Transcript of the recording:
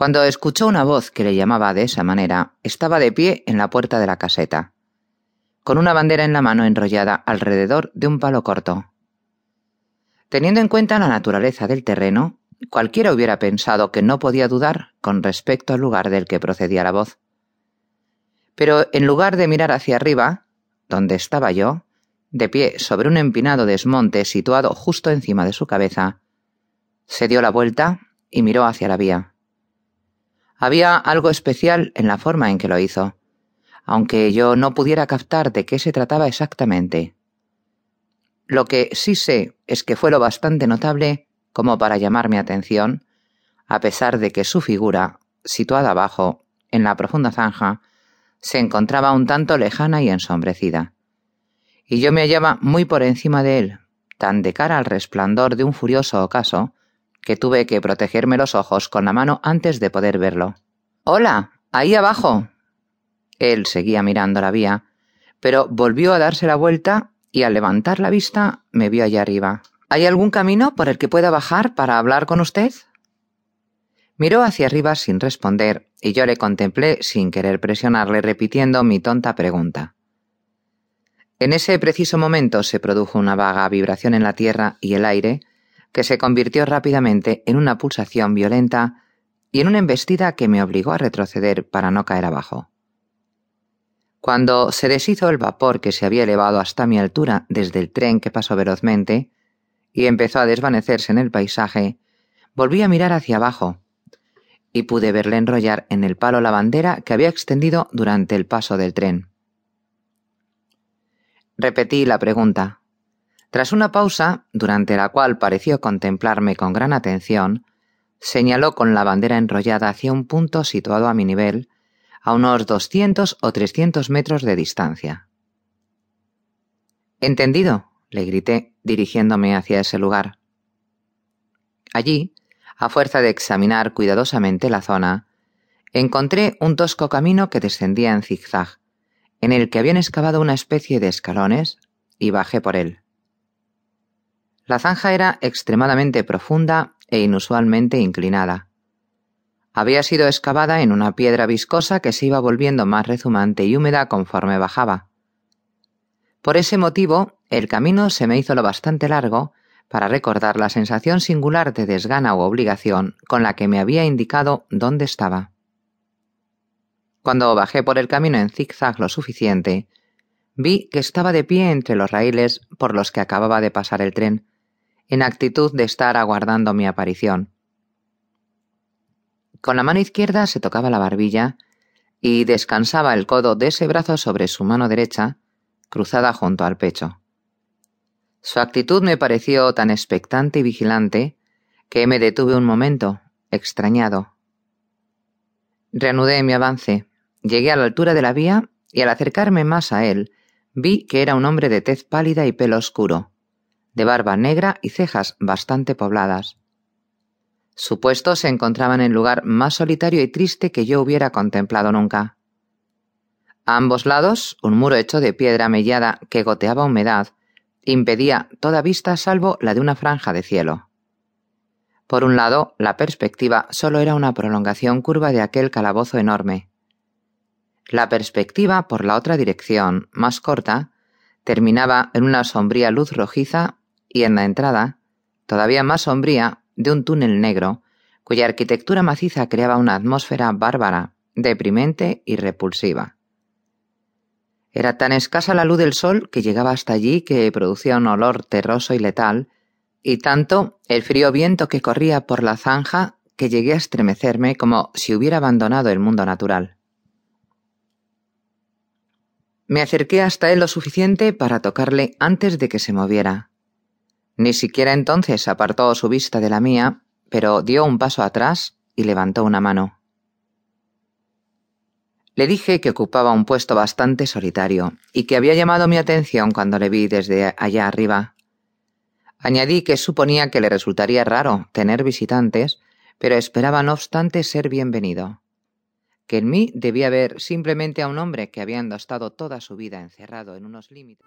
Cuando escuchó una voz que le llamaba de esa manera, estaba de pie en la puerta de la caseta, con una bandera en la mano enrollada alrededor de un palo corto. Teniendo en cuenta la naturaleza del terreno, cualquiera hubiera pensado que no podía dudar con respecto al lugar del que procedía la voz. Pero en lugar de mirar hacia arriba, donde estaba yo, de pie sobre un empinado desmonte situado justo encima de su cabeza, se dio la vuelta y miró hacia la vía. Había algo especial en la forma en que lo hizo, aunque yo no pudiera captar de qué se trataba exactamente. Lo que sí sé es que fue lo bastante notable como para llamar mi atención, a pesar de que su figura, situada abajo, en la profunda zanja, se encontraba un tanto lejana y ensombrecida. Y yo me hallaba muy por encima de él, tan de cara al resplandor de un furioso ocaso, que tuve que protegerme los ojos con la mano antes de poder verlo. Hola, ahí abajo. Él seguía mirando la vía, pero volvió a darse la vuelta y al levantar la vista me vio allá arriba. ¿Hay algún camino por el que pueda bajar para hablar con usted? Miró hacia arriba sin responder y yo le contemplé sin querer presionarle repitiendo mi tonta pregunta. En ese preciso momento se produjo una vaga vibración en la tierra y el aire que se convirtió rápidamente en una pulsación violenta y en una embestida que me obligó a retroceder para no caer abajo. Cuando se deshizo el vapor que se había elevado hasta mi altura desde el tren que pasó velozmente y empezó a desvanecerse en el paisaje, volví a mirar hacia abajo y pude verle enrollar en el palo la bandera que había extendido durante el paso del tren. Repetí la pregunta. Tras una pausa, durante la cual pareció contemplarme con gran atención, señaló con la bandera enrollada hacia un punto situado a mi nivel, a unos doscientos o trescientos metros de distancia. Entendido, le grité, dirigiéndome hacia ese lugar. Allí, a fuerza de examinar cuidadosamente la zona, encontré un tosco camino que descendía en zigzag, en el que habían excavado una especie de escalones, y bajé por él. La zanja era extremadamente profunda e inusualmente inclinada. Había sido excavada en una piedra viscosa que se iba volviendo más rezumante y húmeda conforme bajaba. Por ese motivo, el camino se me hizo lo bastante largo para recordar la sensación singular de desgana o obligación con la que me había indicado dónde estaba. Cuando bajé por el camino en zigzag lo suficiente, vi que estaba de pie entre los raíles por los que acababa de pasar el tren, en actitud de estar aguardando mi aparición. Con la mano izquierda se tocaba la barbilla y descansaba el codo de ese brazo sobre su mano derecha, cruzada junto al pecho. Su actitud me pareció tan expectante y vigilante que me detuve un momento, extrañado. Reanudé mi avance, llegué a la altura de la vía y al acercarme más a él vi que era un hombre de tez pálida y pelo oscuro, de barba negra y cejas bastante pobladas. Su puesto se encontraba en el lugar más solitario y triste que yo hubiera contemplado nunca. A ambos lados, un muro hecho de piedra mellada que goteaba humedad impedía toda vista salvo la de una franja de cielo. Por un lado, la perspectiva solo era una prolongación curva de aquel calabozo enorme. La perspectiva, por la otra dirección, más corta, terminaba en una sombría luz rojiza y en la entrada, todavía más sombría, de un túnel negro, cuya arquitectura maciza creaba una atmósfera bárbara, deprimente y repulsiva. Era tan escasa la luz del sol que llegaba hasta allí que producía un olor terroso y letal, y tanto el frío viento que corría por la zanja que llegué a estremecerme como si hubiera abandonado el mundo natural. Me acerqué hasta él lo suficiente para tocarle antes de que se moviera. Ni siquiera entonces apartó su vista de la mía, pero dio un paso atrás y levantó una mano. Le dije que ocupaba un puesto bastante solitario y que había llamado mi atención cuando le vi desde allá arriba. Añadí que suponía que le resultaría raro tener visitantes, pero esperaba no obstante ser bienvenido. Que en mí debía ver simplemente a un hombre que habiendo estado toda su vida encerrado en unos límites.